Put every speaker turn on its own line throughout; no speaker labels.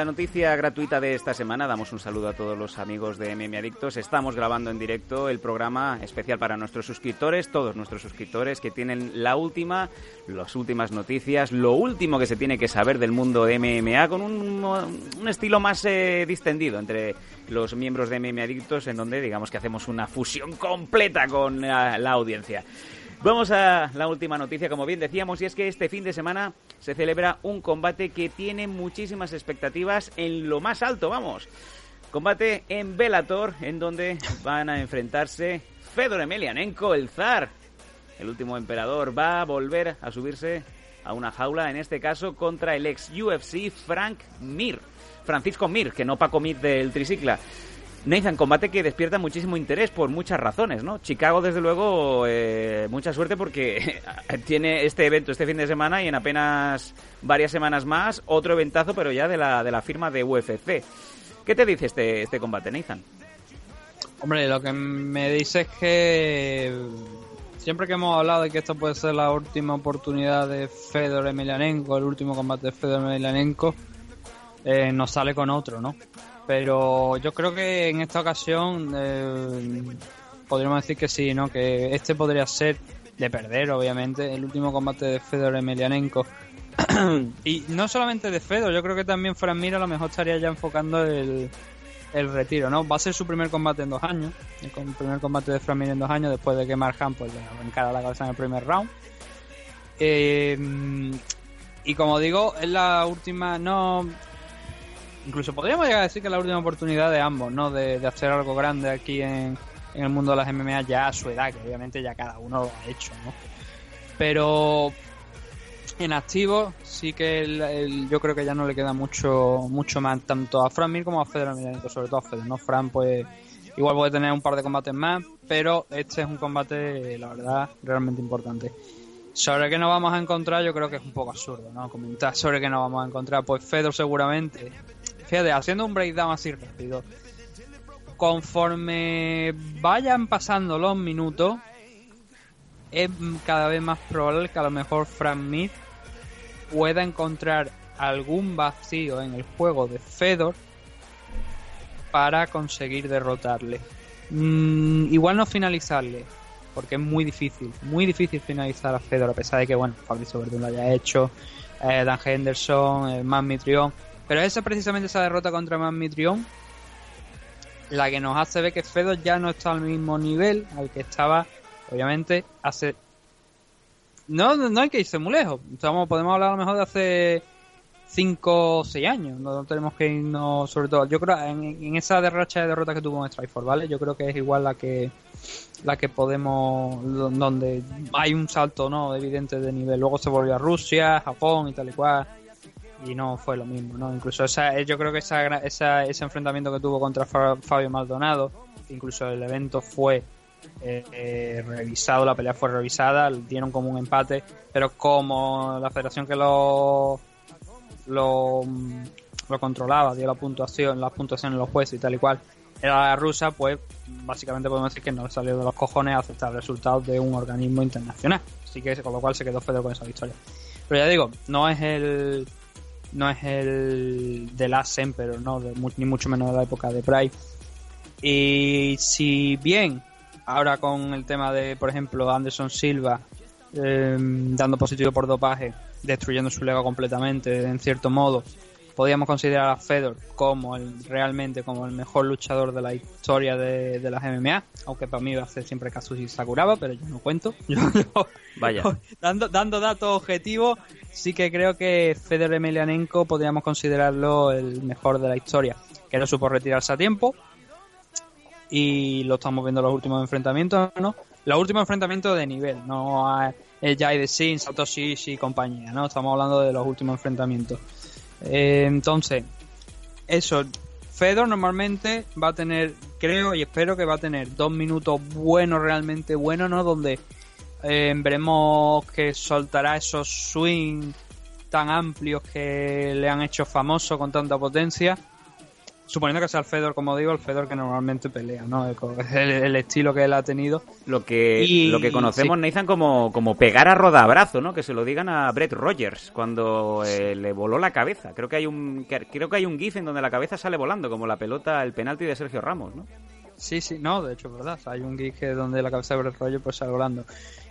la noticia gratuita de esta semana. Damos un saludo a todos los amigos de MM Adictos. Estamos grabando en directo el programa especial para nuestros suscriptores, todos nuestros suscriptores que tienen la última, las últimas noticias, lo último que se tiene que saber del mundo de MMA con un, estilo más eh, distendido entre los miembros de MM Adictos, en donde digamos que hacemos una fusión completa con la audiencia. Vamos a la última noticia, como bien decíamos, y es que este fin de semana se celebra un combate que tiene muchísimas expectativas en lo más alto, vamos. Combate en Velator, en donde van a enfrentarse Fedor Emelianenko, el zar, el último emperador, va a volver a subirse a una jaula, en este caso contra el ex UFC Frank Mir. Francisco Mir, que no Paco Mir del tricicla. Nathan, combate que despierta muchísimo interés por muchas razones, ¿no? Chicago, desde luego, eh, mucha suerte porque tiene este evento este fin de semana y en apenas varias semanas más otro eventazo, pero ya de la, de la firma de UFC. ¿Qué te dice este, este combate, Nathan?
Hombre, lo que me dice es que siempre que hemos hablado de que esto puede ser la última oportunidad de Fedor Emelianenko, el último combate de Fedor Emelianenko, eh, nos sale con otro, ¿no? Pero yo creo que en esta ocasión eh, podríamos decir que sí, ¿no? Que este podría ser de perder, obviamente, el último combate de Fedor Emelianenko. y no solamente de Fedor, yo creo que también Fran Mir a lo mejor estaría ya enfocando el, el retiro, ¿no? Va a ser su primer combate en dos años, el primer combate de Fran Mir en dos años, después de que Mark Hunt pues, le la cabeza en el primer round. Eh, y como digo, es la última, no incluso podríamos llegar a decir que es la última oportunidad de ambos, ¿no? De, hacer algo grande aquí en, el mundo de las MMA ya a su edad, que obviamente ya cada uno lo ha hecho, ¿no? Pero en activo sí que yo creo que ya no le queda mucho mucho más tanto a Fran Mir como a Federer sobre todo a Federer, ¿no? Fran pues igual puede tener un par de combates más, pero este es un combate, la verdad, realmente importante. Sobre qué nos vamos a encontrar, yo creo que es un poco absurdo, ¿no? Comentar sobre qué nos vamos a encontrar. Pues Fedor seguramente haciendo un breakdown así rápido, conforme vayan pasando los minutos, es cada vez más probable que a lo mejor Frank Mir pueda encontrar algún vacío en el juego de Fedor para conseguir derrotarle. Mm, igual no finalizarle, porque es muy difícil, muy difícil finalizar a Fedor, a pesar de que, bueno, Fabricio Verdun lo haya hecho, eh, Dan Henderson, eh, Man Mitrión, pero esa precisamente esa derrota contra Mitrión la que nos hace ver que Fedor ya no está al mismo nivel al que estaba, obviamente, hace... No, no hay que irse muy lejos. Estamos, podemos hablar a lo mejor de hace 5 o 6 años. No tenemos que irnos, sobre todo, yo creo, en, esa derracha de derrota que tuvo en Strikeforce, ¿vale? Yo creo que es igual la que la que podemos, donde hay un salto, ¿no? Evidente de nivel. Luego se volvió a Rusia, Japón y tal y cual y no fue lo mismo, ¿no? Incluso esa, yo creo que esa, esa, ese enfrentamiento que tuvo contra Fabio Maldonado, incluso el evento fue eh, eh, revisado, la pelea fue revisada, dieron como un empate, pero como la federación que lo lo, lo controlaba, dio la puntuación, las puntuaciones los jueces y tal y cual, era la rusa, pues básicamente podemos decir que no le salió de los cojones aceptar resultados de un organismo internacional. Así que con lo cual se quedó Fedor con esa victoria. Pero ya digo, no es el no es el de Last Emperor, ¿no? ni mucho menos de la época de Pride. Y si bien ahora con el tema de, por ejemplo, Anderson Silva em, dando positivo por dopaje, destruyendo su legado completamente, en cierto modo, podríamos considerar a Fedor como el, realmente como el mejor luchador de la historia de, de las MMA, aunque para mí va a ser siempre Kazushi Sakuraba, pero yo no cuento.
Vaya.
dando, dando datos objetivos, sí que creo que Fedor Emelianenko podríamos considerarlo el mejor de la historia, que no supo retirarse a tiempo y lo estamos viendo en los últimos enfrentamientos, ¿no? Los últimos enfrentamientos de nivel, no Jai de Sin, Satoshi y compañía, ¿no? Estamos hablando de los últimos enfrentamientos. Eh, entonces, eso, Fedor normalmente va a tener, creo y espero que va a tener dos minutos buenos, realmente buenos, ¿no? Donde eh, veremos que soltará esos swings tan amplios que le han hecho famoso con tanta potencia. Suponiendo que sea el Fedor, como digo, el Fedor que normalmente pelea, ¿no? El, estilo que él ha tenido.
Lo que, lo que conocemos, Nathan, como, como pegar a rodabrazo, ¿no? Que se lo digan a Brett Rogers cuando eh, le voló la cabeza. Creo que hay un creo que hay un gif en donde la cabeza sale volando, como la pelota, el penalti de Sergio Ramos, ¿no?
Sí, sí, no, de hecho es verdad. Hay un gif donde la cabeza de Brett Rogers pues sale volando.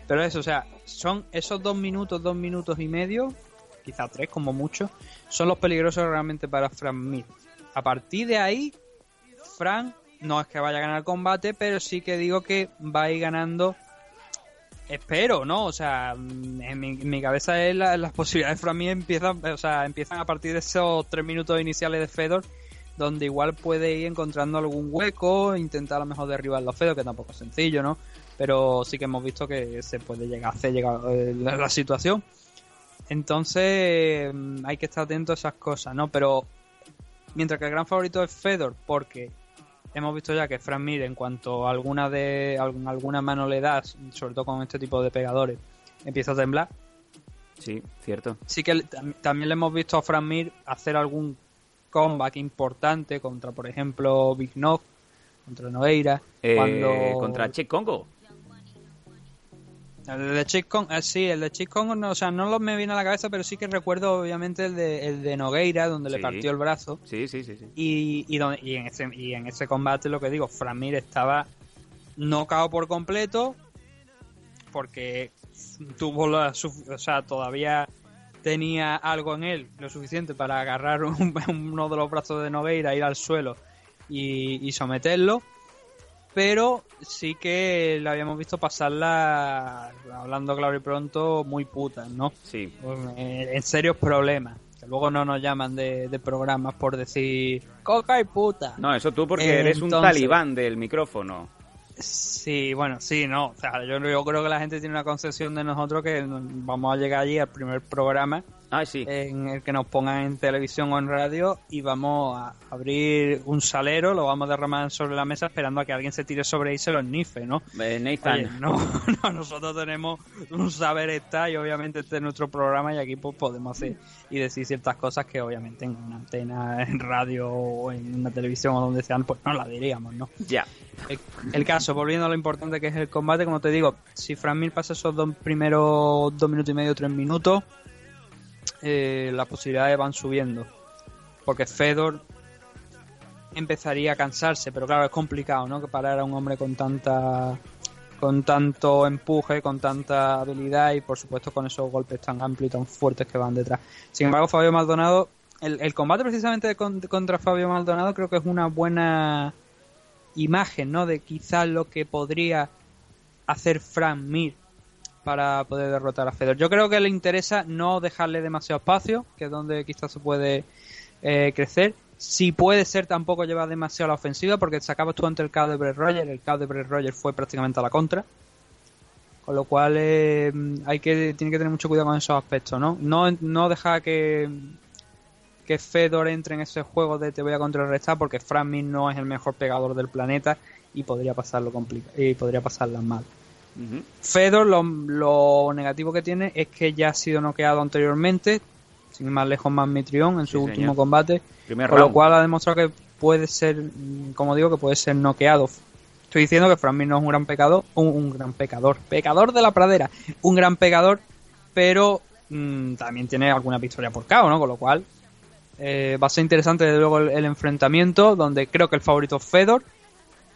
Pero eso, o sea, son esos dos minutos, dos minutos y medio, quizá tres como mucho, son los peligrosos realmente para Frank Mir a partir de ahí, Frank no es que vaya a ganar el combate, pero sí que digo que va a ir ganando. Espero, ¿no? O sea, en mi, cabeza es las posibilidades de Frank Mir empiezan, o sea, empiezan a partir de esos tres minutos iniciales de Fedor, donde igual puede ir encontrando algún hueco, intentar a lo mejor derribar los Fedor, que tampoco es sencillo, ¿no? Pero sí que hemos visto que se puede llegar hacer llegar eh, la situación. Entonces mm, hay que estar atento a esas cosas, ¿no? Pero Mientras que el gran favorito es Fedor, porque hemos visto ya que Frank Mir, en cuanto a alguna, de, alguna mano le das, sobre todo con este tipo de pegadores, empieza a temblar.
Sí, cierto.
Sí que también le hemos visto a Frank Mir hacer algún comeback importante contra, por ejemplo, Big Nog, contra Nogueira.
Eh, cuando... Contra Che Congo.
El de Chick Kong, eh, sí, el de Chick Kong, no, o sea, no lo me viene a la cabeza, pero sí que recuerdo obviamente el de, el de Nogueira, donde le partió el brazo.
Sí, sí, sí.
Y, y, y, en ese, y en ese combate, lo que digo, Framir estaba nocao por completo, porque tuvo la, o sea, todavía tenía algo en él, lo suficiente para agarrar uno de los brazos de Nogueira, ir al suelo y, y someterlo pero sí que la habíamos visto pasarla, hablando claro y pronto, muy puta, ¿no?
Sí.
Eh, en serios problemas. Que luego no nos llaman de, programas por decir coca y puta.
No, eso tú porque eres un talibán del micrófono.
Sí, bueno, sí, no. O sea, yo, yo creo que la gente tiene una concepción de nosotros que vamos a llegar allí al primer programa
Ah, sí.
en el que nos pongan en televisión o en radio y vamos a abrir un salero, lo vamos a derramar sobre la mesa esperando a que alguien se tire sobre ahí y se lo nife, ¿no?
Eh, Nathan.
no, no, nosotros tenemos un saber estar y obviamente este es nuestro programa y aquí pues podemos hacer y decir ciertas cosas que obviamente en una antena, en radio o en una televisión o donde sean, pues no la diríamos, ¿no?
Ya.
El, caso, volviendo a lo importante que es el combate, como te digo, si Fran Mir pasa esos dos primeros dos minutos y medio, tres minutos, eh, las posibilidades van subiendo. Porque Fedor empezaría a cansarse, pero claro, es complicado, ¿no? Que parar a un hombre con tanta con tanto empuje, con tanta habilidad y por supuesto con esos golpes tan amplios y tan fuertes que van detrás. Sin embargo, Fabio Maldonado, el, combate precisamente contra Fabio Maldonado creo que es una buena imagen, ¿no? De quizás lo que podría hacer Frank Mir para poder derrotar a Fedor. Yo creo que le interesa no dejarle demasiado espacio, que es donde quizás se puede eh, crecer. Si puede ser, tampoco lleva demasiado la ofensiva, porque sacabas tú ante el KO de Brett Rogers, el KO de Brett Rogers fue prácticamente a la contra. Con lo cual eh, hay que tiene que tener mucho cuidado con esos aspectos, ¿no? No, no dejar que, que Fedor entre en ese juego de te voy a contrarrestar, porque Frank no es el mejor pegador del planeta y podría pasarlo y podría pasarla mal. Fedor lo, negativo que tiene es que ya ha sido noqueado anteriormente, sin más lejos más Mitrión en su último combate, con lo cual ha demostrado que puede ser, como digo, que puede ser noqueado. Estoy diciendo que Frank no es un gran pecador, un, gran pecador, pecador de la pradera, un gran pecador, pero mm, también tiene alguna victoria por KO, ¿no? Con lo cual eh, va a ser interesante desde luego el, el, enfrentamiento, donde creo que el favorito es Fedor,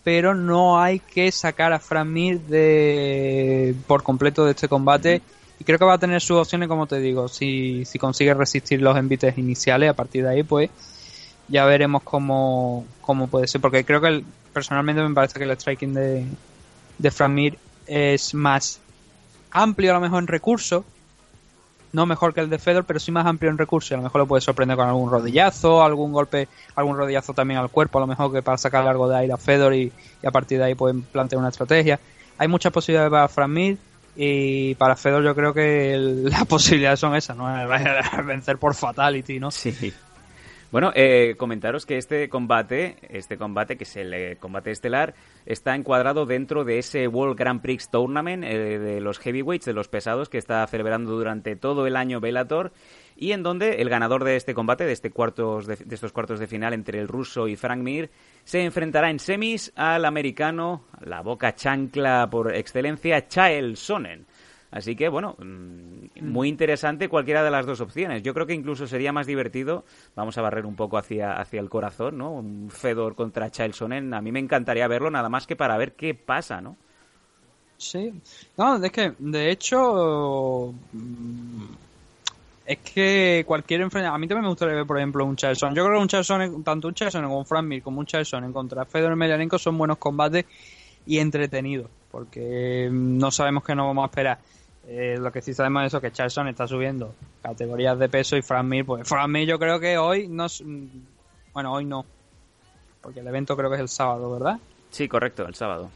pero no hay que sacar a Fran Mir de, por completo de este combate. Y creo que va a tener sus opciones, como te digo, si, si consigue resistir los envites iniciales, a partir de ahí, pues ya veremos cómo, cómo puede ser. Porque creo que personalmente me parece que el striking de, de Fran Mir es más amplio a lo mejor en recursos, no mejor que el de Fedor, pero sí más amplio en recursos. A lo mejor lo puede sorprender con algún rodillazo, algún golpe, algún rodillazo también al cuerpo, a lo mejor que para sacar algo de aire a Fedor y, a partir de ahí pueden plantear una estrategia. Hay muchas posibilidades para Fran y para Fedor yo creo que las posibilidades son esas, ¿no? Vencer por Fatality, ¿no?
Sí. Bueno, eh, comentaros que este combate, este combate que es el combate estelar, está encuadrado dentro de ese World Grand Prix Tournament eh, de los heavyweights, de los pesados, que está celebrando durante todo el año Bellator y en donde el ganador de este combate, de, este cuartos de, estos cuartos de final entre el ruso y Frank Mir, se enfrentará en semis al americano, la boca chancla por excelencia, Chael Sonnen. Así que, bueno, mm, muy interesante cualquiera de las dos opciones. Yo creo que incluso sería más divertido, vamos a barrer un poco hacia, hacia el corazón, ¿no? Un Fedor contra Sonnen, a mí me encantaría verlo nada más que para ver qué pasa, ¿no?
Sí, no, es que, de hecho, mm, es que cualquier enfrentamiento, a mí también me gustaría ver, por ejemplo, un Sonnen. Yo creo que un Sonnen, tanto un Sonnen como un Frank Mir, como un Sonnen contra Fedor Emelianenko son buenos combates y entretenidos, porque no sabemos qué nos vamos a esperar. Eh, lo que sí sabemos es que Charlson está subiendo categorías de peso y Frank Mir, pues Frank Mir yo creo que hoy no... Bueno, hoy no, porque el evento creo que es el sábado, ¿verdad?
Sí, correcto, el sábado.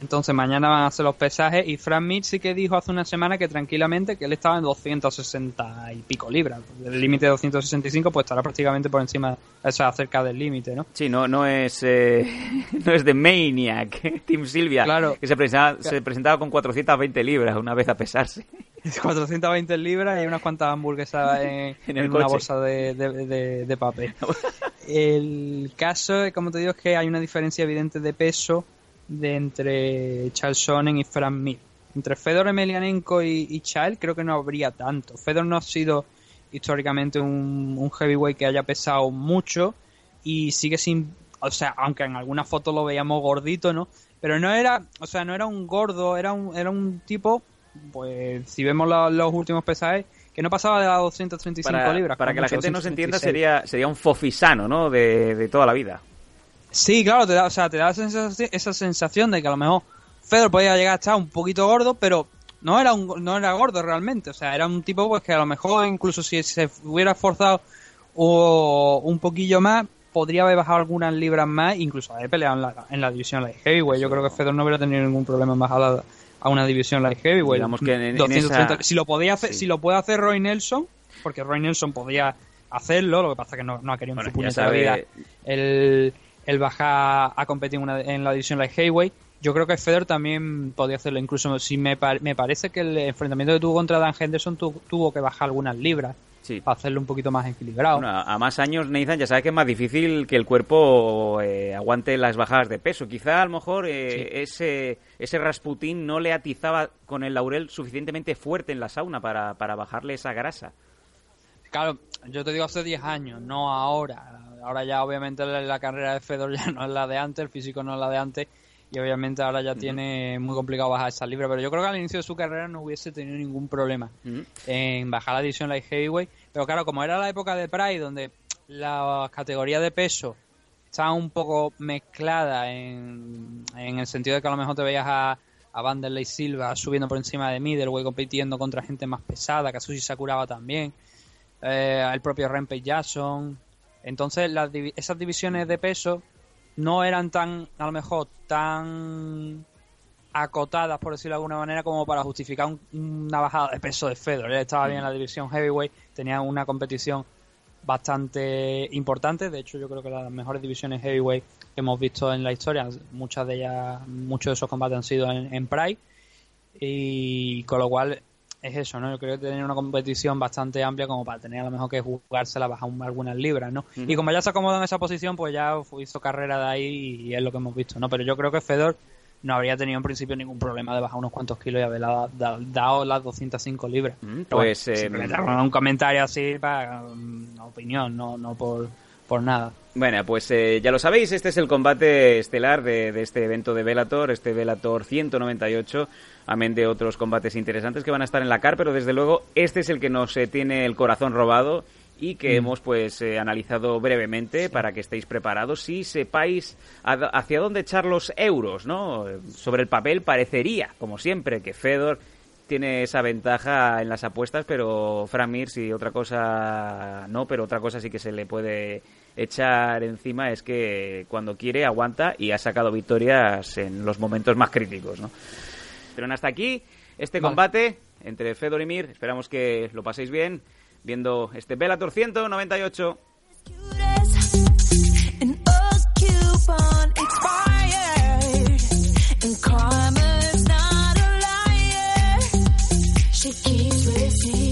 Entonces mañana van a hacer los pesajes y Frank Mir sí que dijo hace una semana que tranquilamente que él estaba en 260 y pico libras. El límite de 265 pues estará prácticamente por encima, o sea, cerca del límite, ¿no?
Sí, no, no es eh, no es de Maniac, Tim Silvia,
claro.
que se presentaba, se presentaba con 420 libras una vez a pesarse.
420 libras y unas cuantas hamburguesas en, en, una bolsa de, de, de papel. El caso, como te digo, es que hay una diferencia evidente de peso de entre Charles Sonnen y Frank Mir. Entre Fedor Emelianenko y, y Charles creo que no habría tanto. Fedor no ha sido históricamente un, heavyweight que haya pesado mucho y sigue sin, o sea, aunque en alguna foto lo veíamos gordito, ¿no? Pero no era, o sea, no era un gordo, era un, era un tipo, pues si vemos los últimos pesajes, que no pasaba de las 235 libras.
Para que la gente no se entienda, sería, sería un fofisano, ¿no? De, de toda la vida.
Sí, claro, te da, o sea, te da esa sensación, de que a lo mejor Fedor podía llegar a estar un poquito gordo, pero no era un, no era gordo realmente, o sea, era un tipo pues que a lo mejor incluso si se hubiera esforzado o un poquillo más, podría haber bajado algunas libras más, incluso haber peleado en la, en la división light heavyweight. Yo creo que Fedor no hubiera tenido ningún problema en bajar a, una división light heavyweight.
Digamos que en,
Si lo podía hacer, si lo puede hacer Roy Nelson, porque Roy Nelson podía hacerlo, lo que pasa es que no, no ha querido en su puñetera vida el el bajar a competir en la división Light Heavyweight. Yo creo que Fedor también podía hacerlo. Incluso si me, me parece que el enfrentamiento que tuvo contra Dan Henderson tuvo que bajar algunas libras. para hacerlo un poquito más equilibrado.
a más años, Nathan, ya sabes que es más difícil que el cuerpo eh, aguante las bajadas de peso. Quizá a lo mejor eh, ese, ese Rasputin no le atizaba con el laurel suficientemente fuerte en la sauna para, para bajarle esa grasa.
Claro, yo te digo hace 10 años, no ahora ahora ya obviamente la, carrera de Fedor ya no es la de antes, el físico no es la de antes y obviamente ahora ya tiene muy complicado bajar esa libra, pero yo creo que al inicio de su carrera no hubiese tenido ningún problema en bajar la división light heavyweight, pero claro, como era la época de Pride donde la categoría de peso estaba un poco mezclada en, el sentido de que a lo mejor te veías a, a Vanderlei Silva subiendo por encima de middleweight compitiendo contra gente más pesada, Kazushi Sakuraba también, eh, el propio Rampage Jackson, entonces esas divisiones de peso no eran tan, a lo mejor, tan acotadas, por decirlo de alguna manera, como para justificar una bajada de peso de Fedor. Él estaba bien en la división heavyweight, tenía una competición bastante importante. De hecho, yo creo que las mejores divisiones heavyweight que hemos visto en la historia, muchas de ellas, muchos de esos combates han sido en, en Pride. Y con lo cual es eso, ¿no? Yo creo que tener una competición bastante amplia como para tener a lo mejor que jugársela bajar algunas libras, ¿no? Y como ya se acomodó en esa posición, pues ya hizo carrera de ahí y es lo que hemos visto, ¿no? Pero yo creo que Fedor no habría tenido en principio ningún problema de bajar unos cuantos kilos y haber dado, las 205 libras.
pues eh,
un comentario así para una opinión, no, no por por nada.
Bueno, pues eh, ya lo sabéis, este es el combate estelar de, este evento de Velator, este Velator 198, amén de otros combates interesantes que van a estar en la CAR, pero desde luego este es el que nos eh, tiene el corazón robado y que mm. hemos pues eh, analizado brevemente para que estéis preparados y sepáis hacia dónde echar los euros, ¿no? Sobre el papel parecería, como siempre, que Fedor tiene esa ventaja en las apuestas, pero Frank Mir, si otra cosa no, pero otra cosa sí que se le puede echar encima es que cuando quiere aguanta y ha sacado victorias en los momentos más críticos. ¿no? Pero hasta aquí este combate entre Fedor y Mir. Esperamos que lo paséis bien viendo este Bellator 198. with.